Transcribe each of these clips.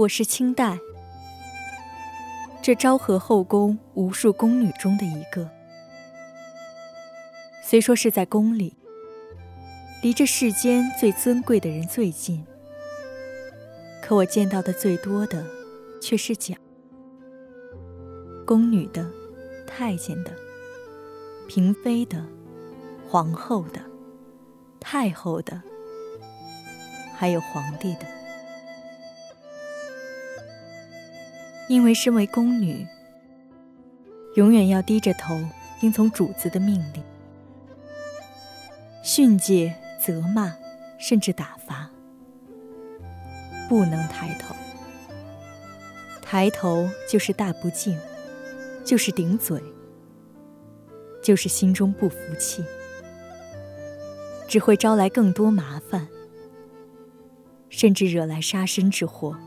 我是清代，这昭和后宫无数宫女中的一个。虽说是在宫里，离这世间最尊贵的人最近，可我见到的最多的却是假宫女的、太监的、嫔妃的、皇后的、太后的，还有皇帝的。因为身为宫女，永远要低着头听从主子的命令，训诫、责骂，甚至打罚，不能抬头。抬头就是大不敬，就是顶嘴，就是心中不服气，只会招来更多麻烦，甚至惹来杀身之祸。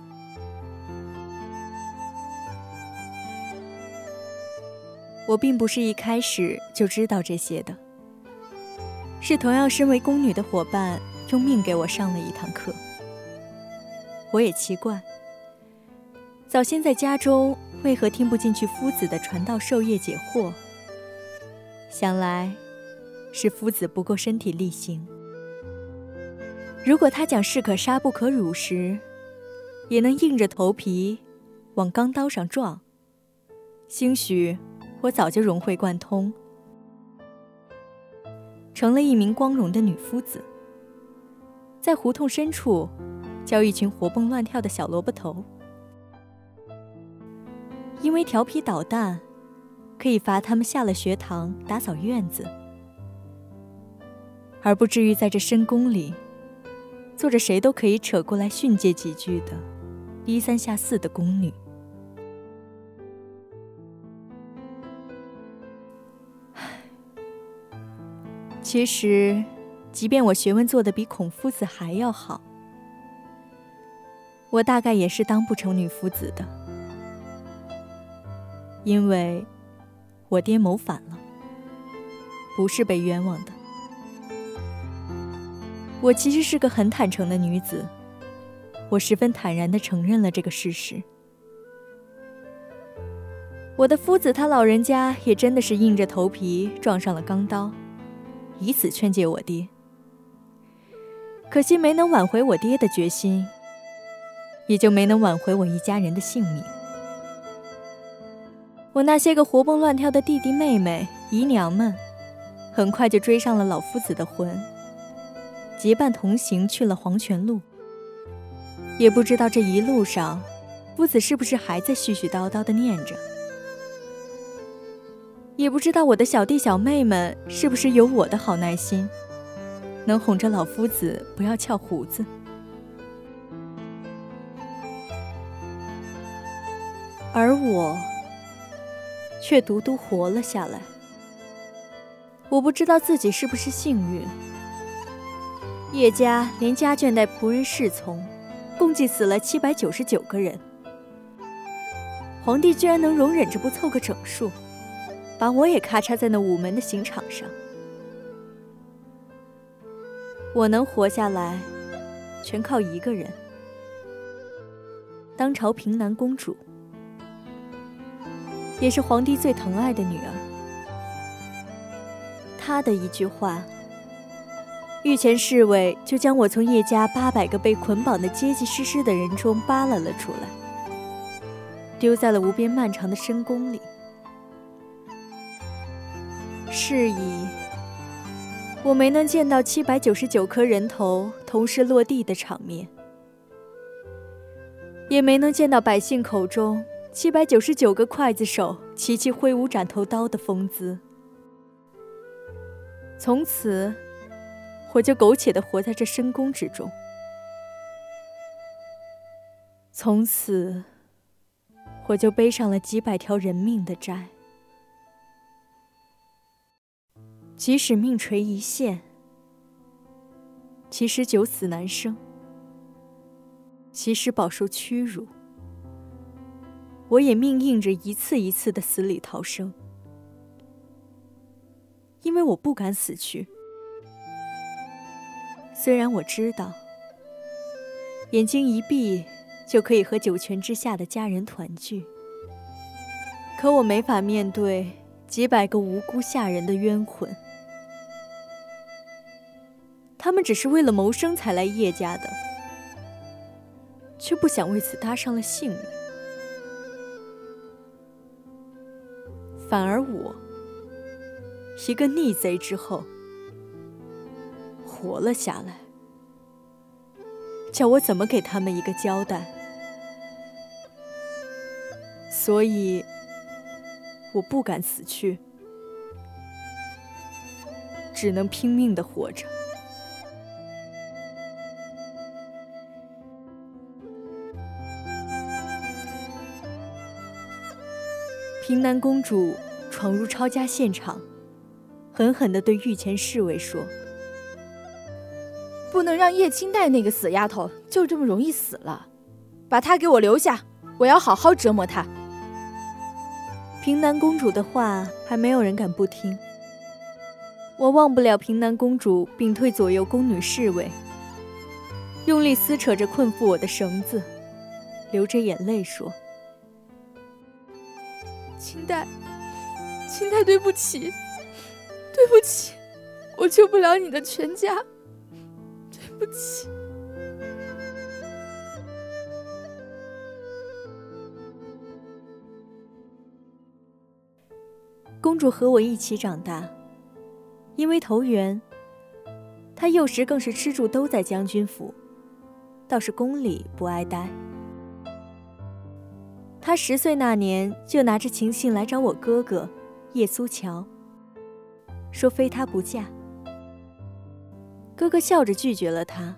我并不是一开始就知道这些的，是同样身为宫女的伙伴用命给我上了一堂课。我也奇怪，早先在家中为何听不进去夫子的传道授业解惑？想来是夫子不够身体力行。如果他讲士可杀不可辱时，也能硬着头皮往钢刀上撞，兴许。我早就融会贯通，成了一名光荣的女夫子，在胡同深处教一群活蹦乱跳的小萝卜头，因为调皮捣蛋，可以罚他们下了学堂打扫院子，而不至于在这深宫里做着谁都可以扯过来训诫几句的低三下四的宫女。其实，即便我学问做得比孔夫子还要好，我大概也是当不成女夫子的，因为我爹谋反了，不是被冤枉的。我其实是个很坦诚的女子，我十分坦然地承认了这个事实。我的夫子他老人家也真的是硬着头皮撞上了钢刀。以此劝诫我爹，可惜没能挽回我爹的决心，也就没能挽回我一家人的性命。我那些个活蹦乱跳的弟弟妹妹、姨娘们，很快就追上了老夫子的魂，结伴同行去了黄泉路。也不知道这一路上，夫子是不是还在絮絮叨叨的念着。也不知道我的小弟小妹们是不是有我的好耐心，能哄着老夫子不要翘胡子，而我却独独活了下来。我不知道自己是不是幸运，叶家连家眷带仆人侍从，共计死了七百九十九个人，皇帝居然能容忍着不凑个整数。把我也咔嚓在那午门的刑场上。我能活下来，全靠一个人——当朝平南公主，也是皇帝最疼爱的女儿。他的一句话，御前侍卫就将我从叶家八百个被捆绑的结结实实的人中扒拉了出来，丢在了无边漫长的深宫里。是以，我没能见到七百九十九颗人头同时落地的场面，也没能见到百姓口中七百九十九个刽子手齐齐挥舞斩头刀的风姿。从此，我就苟且的活在这深宫之中。从此，我就背上了几百条人命的债。即使命垂一线，即使九死难生，即使饱受屈辱，我也命硬着一次一次的死里逃生，因为我不敢死去。虽然我知道，眼睛一闭就可以和九泉之下的家人团聚，可我没法面对几百个无辜下人的冤魂。他们只是为了谋生才来叶家的，却不想为此搭上了性命。反而我，一个逆贼之后，活了下来，叫我怎么给他们一个交代？所以，我不敢死去，只能拼命的活着。平南公主闯入抄家现场，狠狠地对御前侍卫说：“不能让叶青黛那个死丫头就这么容易死了，把她给我留下，我要好好折磨她。”平南公主的话还没有人敢不听。我忘不了平南公主屏退左右宫女侍卫，用力撕扯着困缚我的绳子，流着眼泪说。青黛，青黛，对不起，对不起，我救不了你的全家，对不起。公主和我一起长大，因为投缘，她幼时更是吃住都在将军府，倒是宫里不爱待。她十岁那年就拿着情信来找我哥哥叶苏乔，说非他不嫁。哥哥笑着拒绝了他，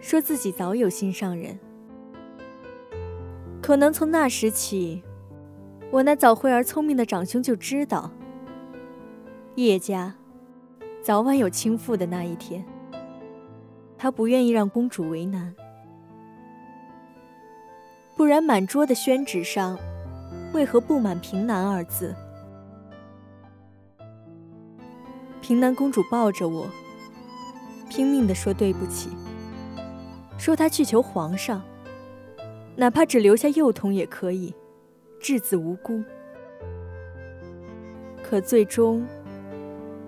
说自己早有心上人。可能从那时起，我那早慧而聪明的长兄就知道，叶家早晚有倾覆的那一天。他不愿意让公主为难。不然，满桌的宣纸上，为何布满“平南”二字？平南公主抱着我，拼命地说对不起，说她去求皇上，哪怕只留下幼童也可以，稚子无辜。可最终，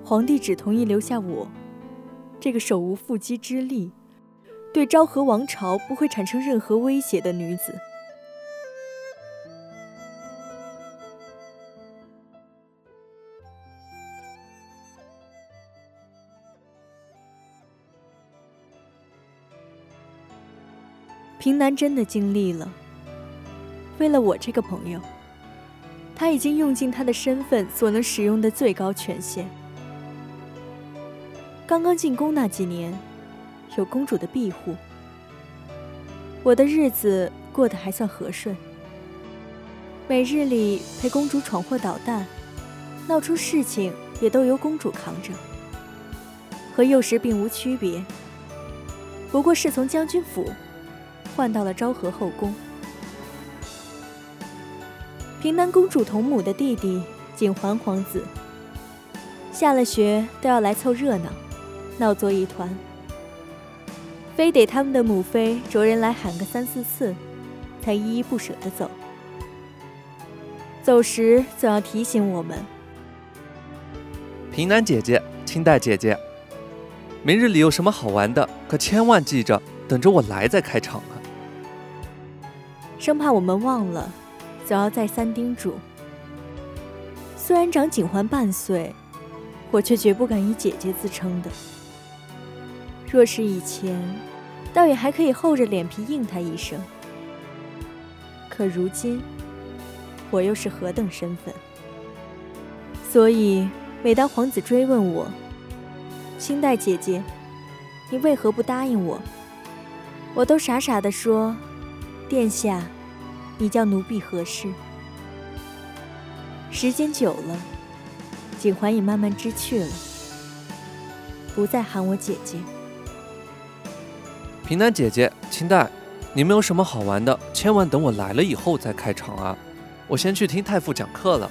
皇帝只同意留下我，这个手无缚鸡之力，对昭和王朝不会产生任何威胁的女子。平南真的尽力了。为了我这个朋友，他已经用尽他的身份所能使用的最高权限。刚刚进宫那几年，有公主的庇护，我的日子过得还算和顺。每日里陪公主闯祸捣蛋，闹出事情也都由公主扛着，和幼时并无区别。不过是从将军府。换到了昭和后宫。平南公主同母的弟弟景桓皇子，下了学都要来凑热闹，闹作一团，非得他们的母妃着人来喊个三四次，才依依不舍地走。走时总要提醒我们：平南姐姐，清代姐姐，明日里有什么好玩的，可千万记着，等着我来再开场啊！生怕我们忘了，总要再三叮嘱。虽然长景环半岁，我却绝不敢以姐姐自称的。若是以前，倒也还可以厚着脸皮应他一声。可如今，我又是何等身份？所以，每当皇子追问我：“清代姐姐，你为何不答应我？”我都傻傻的说：“殿下，你叫奴婢何事？”时间久了，景环也慢慢知趣了，不再喊我姐姐。平南姐姐，清代，你们有什么好玩的？千万等我来了以后再开场啊！我先去听太傅讲课了。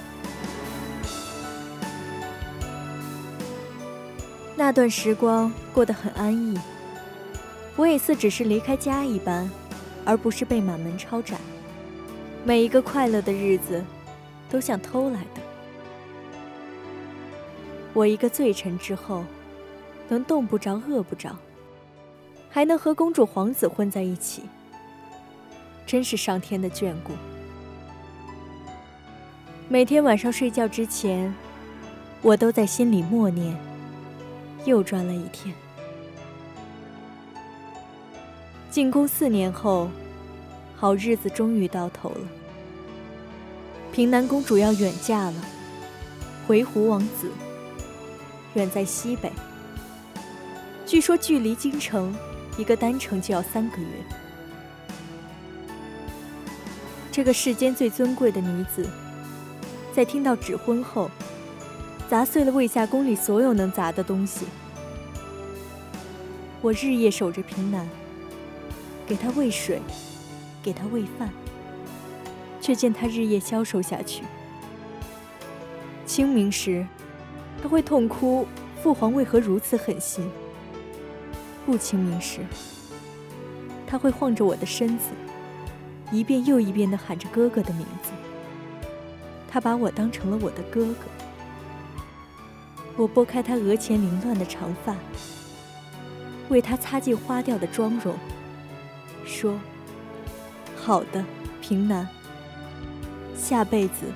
那段时光过得很安逸，我也似只是离开家一般，而不是被满门抄斩。每一个快乐的日子，都像偷来的。我一个罪臣之后，能冻不着、饿不着。还能和公主、皇子混在一起，真是上天的眷顾。每天晚上睡觉之前，我都在心里默念：又赚了一天。进宫四年后，好日子终于到头了。平南公主要远嫁了，回鹘王子远在西北，据说距离京城。一个单程就要三个月。这个世间最尊贵的女子，在听到指婚后，砸碎了魏夏宫里所有能砸的东西。我日夜守着平南，给他喂水，给他喂饭，却见他日夜消瘦下去。清明时，他会痛哭：父皇为何如此狠心？不清明时，他会晃着我的身子，一遍又一遍地喊着哥哥的名字。他把我当成了我的哥哥。我拨开他额前凌乱的长发，为他擦净花掉的妆容，说：“好的，平南，下辈子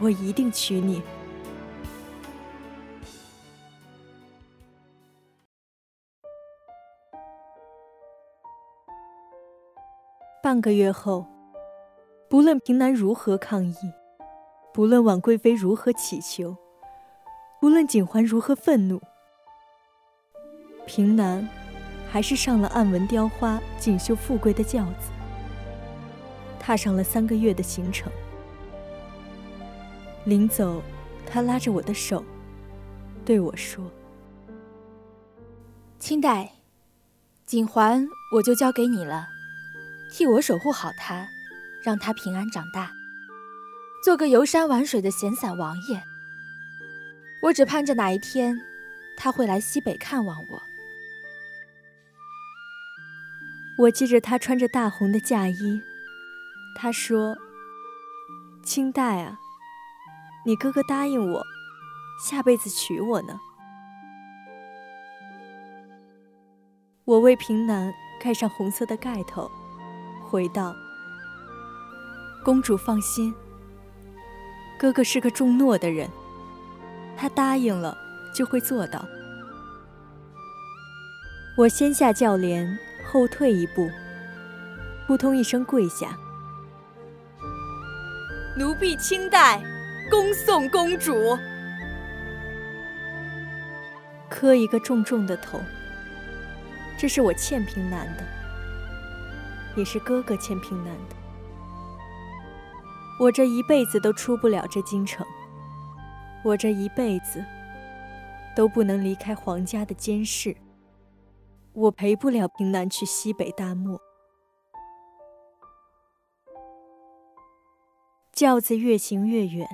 我一定娶你。”半个月后，不论平南如何抗议，不论婉贵妃如何乞求，不论景环如何愤怒，平南还是上了暗纹雕花、锦绣富贵的轿子，踏上了三个月的行程。临走，他拉着我的手，对我说：“清代，景环我就交给你了。”替我守护好他，让他平安长大，做个游山玩水的闲散王爷。我只盼着哪一天，他会来西北看望我。我记着他穿着大红的嫁衣，他说：“清代啊，你哥哥答应我，下辈子娶我呢。”我为平南盖上红色的盖头。回道：“公主放心，哥哥是个重诺的人，他答应了就会做到。”我先下轿帘，后退一步，扑通一声跪下：“奴婢清代，恭送公主。”磕一个重重的头，这是我欠平南的。也是哥哥欠平南的。我这一辈子都出不了这京城，我这一辈子都不能离开皇家的监视。我陪不了平南去西北大漠。轿子越行越远，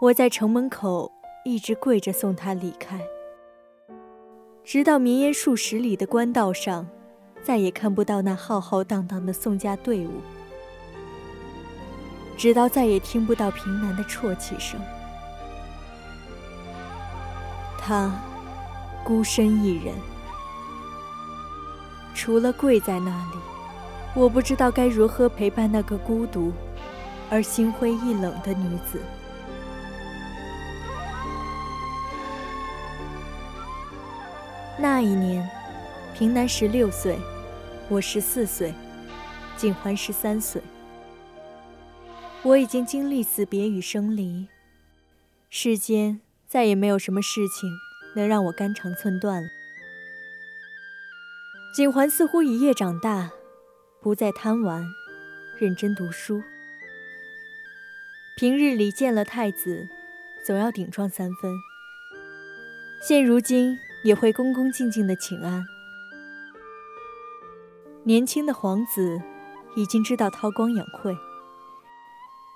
我在城门口一直跪着送他离开，直到绵延数十里的官道上。再也看不到那浩浩荡荡的宋家队伍，直到再也听不到平南的啜泣声。他孤身一人，除了跪在那里，我不知道该如何陪伴那个孤独而心灰意冷的女子。那一年，平南十六岁，我十四岁，景环十三岁。我已经经历死别与生离，世间再也没有什么事情能让我肝肠寸断了。景环似乎一夜长大，不再贪玩，认真读书。平日里见了太子，总要顶撞三分。现如今。也会恭恭敬敬的请安。年轻的皇子已经知道韬光养晦，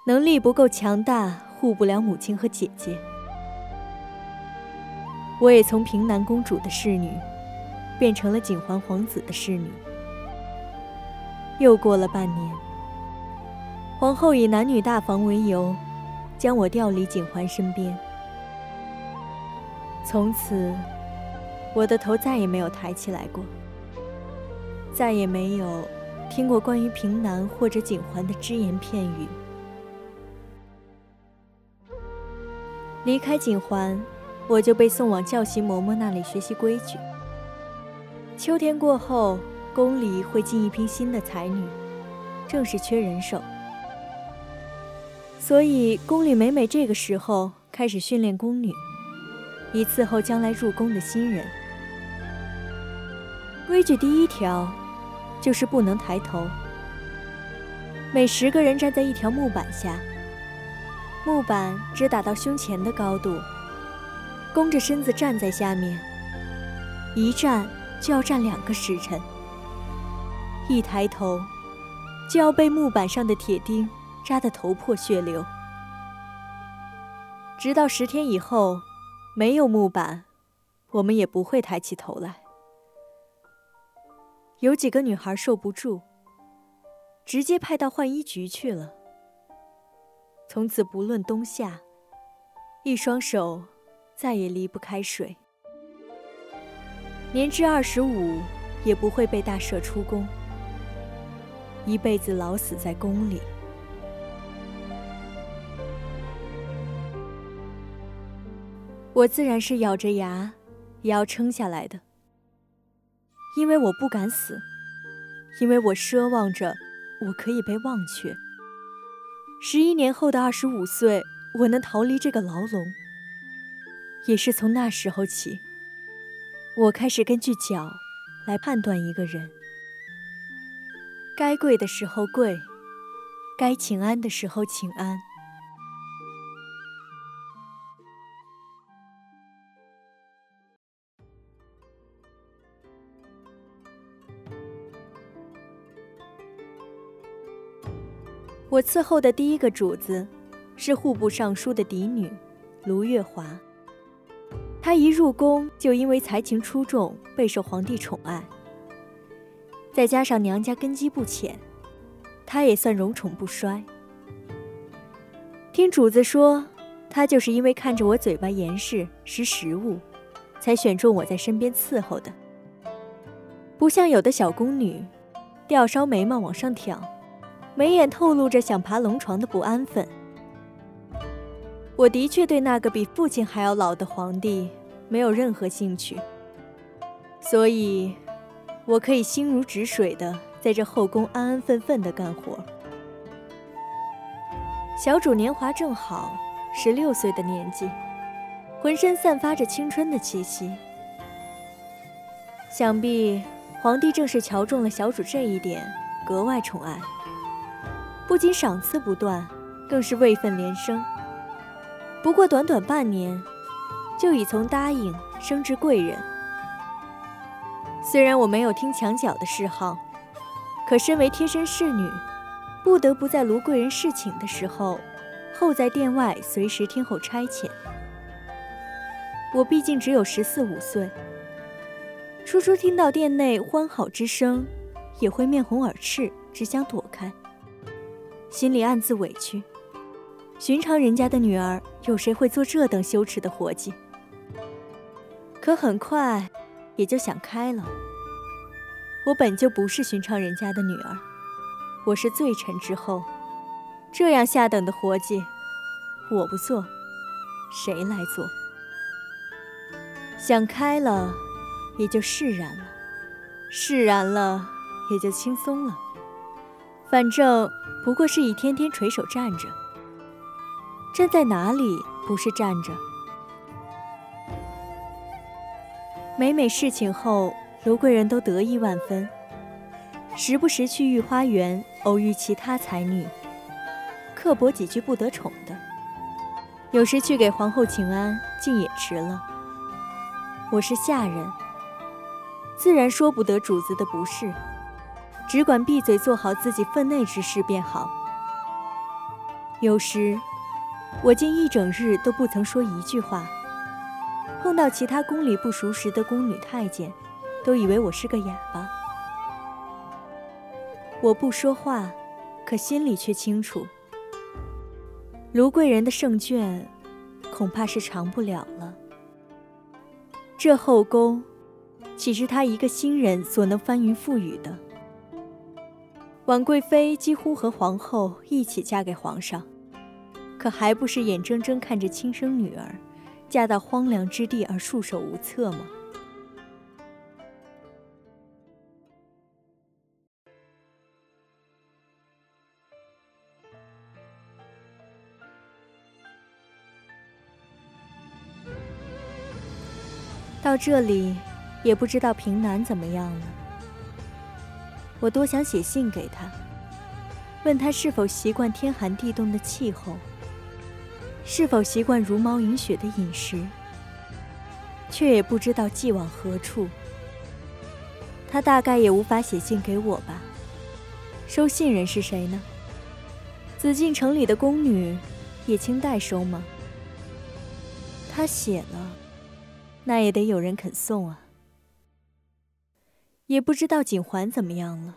能力不够强大，护不了母亲和姐姐。我也从平南公主的侍女，变成了景环皇子的侍女。又过了半年，皇后以男女大防为由，将我调离景环身边。从此。我的头再也没有抬起来过，再也没有听过关于平南或者景环的只言片语。离开景环，我就被送往教习嬷嬷那里学习规矩。秋天过后，宫里会进一批新的才女，正是缺人手，所以宫里每每这个时候开始训练宫女，以伺候将来入宫的新人。规矩第一条，就是不能抬头。每十个人站在一条木板下，木板只打到胸前的高度，弓着身子站在下面，一站就要站两个时辰。一抬头，就要被木板上的铁钉扎得头破血流。直到十天以后，没有木板，我们也不会抬起头来。有几个女孩受不住，直接派到浣衣局去了。从此不论冬夏，一双手再也离不开水。年至二十五，也不会被大赦出宫，一辈子老死在宫里。我自然是咬着牙，也要撑下来的。因为我不敢死，因为我奢望着我可以被忘却。十一年后的二十五岁，我能逃离这个牢笼。也是从那时候起，我开始根据脚来判断一个人。该跪的时候跪，该请安的时候请安。我伺候的第一个主子，是户部尚书的嫡女，卢月华。她一入宫就因为才情出众，备受皇帝宠爱。再加上娘家根基不浅，她也算荣宠不衰。听主子说，她就是因为看着我嘴巴严实，识时务，才选中我在身边伺候的。不像有的小宫女，吊梢眉毛往上挑。眉眼透露着想爬龙床的不安分。我的确对那个比父亲还要老的皇帝没有任何兴趣，所以，我可以心如止水的在这后宫安安分分的干活。小主年华正好，十六岁的年纪，浑身散发着青春的气息。想必皇帝正是瞧中了小主这一点，格外宠爱。不仅赏赐不断，更是位分连升。不过短短半年，就已从答应升至贵人。虽然我没有听墙角的嗜好，可身为贴身侍女，不得不在卢贵人侍寝的时候，候在殿外随时听候差遣。我毕竟只有十四五岁，初初听到殿内欢好之声，也会面红耳赤，只想躲开。心里暗自委屈，寻常人家的女儿，有谁会做这等羞耻的活计？可很快也就想开了。我本就不是寻常人家的女儿，我是罪臣之后，这样下等的活计，我不做，谁来做？想开了，也就释然了；释然了，也就轻松了。反正不过是一天天垂手站着，站在哪里不是站着？每每侍寝后，卢贵人都得意万分，时不时去御花园偶遇其他才女，刻薄几句不得宠的；有时去给皇后请安，竟也迟了。我是下人，自然说不得主子的不是，只管闭嘴做好自己分内之事便好。有时，我竟一整日都不曾说一句话。碰到其他宫里不熟识的宫女太监，都以为我是个哑巴。我不说话，可心里却清楚，卢贵人的胜券，恐怕是长不了了。这后宫，岂是他一个新人所能翻云覆雨的？婉贵妃几乎和皇后一起嫁给皇上，可还不是眼睁睁看着亲生女儿，嫁到荒凉之地而束手无策吗？到这里，也不知道平南怎么样了。我多想写信给他，问他是否习惯天寒地冻的气候，是否习惯如毛饮血的饮食，却也不知道寄往何处。他大概也无法写信给我吧？收信人是谁呢？紫禁城里的宫女，也清代收吗？他写了。那也得有人肯送啊！也不知道景环怎么样了。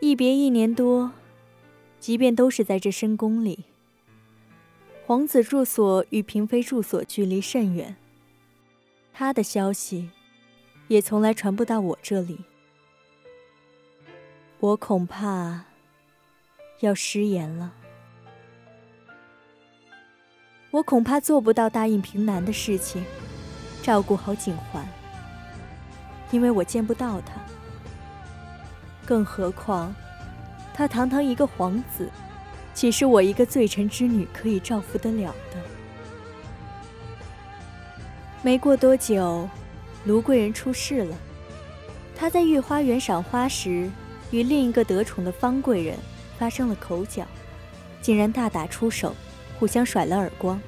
一别一年多，即便都是在这深宫里，皇子住所与嫔妃住所距离甚远，他的消息也从来传不到我这里。我恐怕要失言了。我恐怕做不到答应平南的事情。照顾好景环，因为我见不到他。更何况，他堂堂一个皇子，岂是我一个罪臣之女可以照拂得了的？没过多久，卢贵人出事了。她在御花园赏花时，与另一个得宠的方贵人发生了口角，竟然大打出手，互相甩了耳光。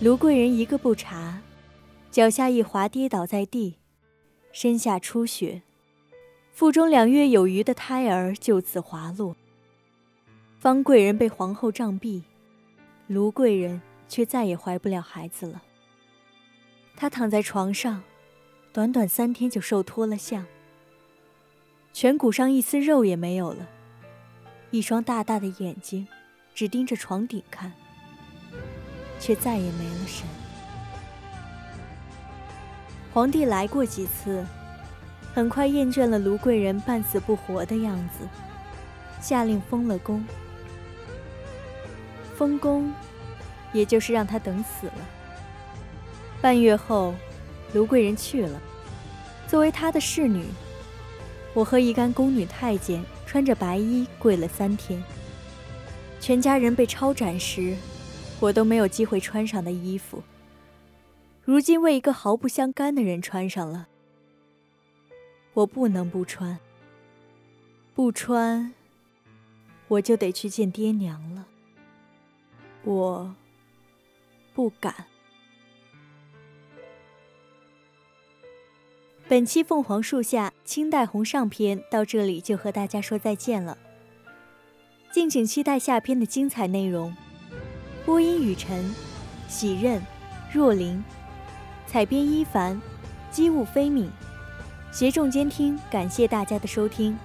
卢贵人一个不察。脚下一滑，跌倒在地，身下出血，腹中两月有余的胎儿就此滑落。方贵人被皇后杖毙，卢贵人却再也怀不了孩子了。她躺在床上，短短三天就瘦脱了相，颧骨上一丝肉也没有了，一双大大的眼睛只盯着床顶看，却再也没了神。皇帝来过几次，很快厌倦了卢贵人半死不活的样子，下令封了宫。封宫，也就是让他等死了。半月后，卢贵人去了。作为他的侍女，我和一干宫女太监穿着白衣跪了三天。全家人被抄斩时，我都没有机会穿上的衣服。如今为一个毫不相干的人穿上了，我不能不穿。不穿，我就得去见爹娘了。我不敢。本期《凤凰树下》清代红上篇到这里就和大家说再见了，敬请期待下篇的精彩内容。播音：雨晨、喜任、若琳。采编一凡，机务飞敏，携众监听，感谢大家的收听，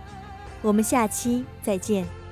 我们下期再见。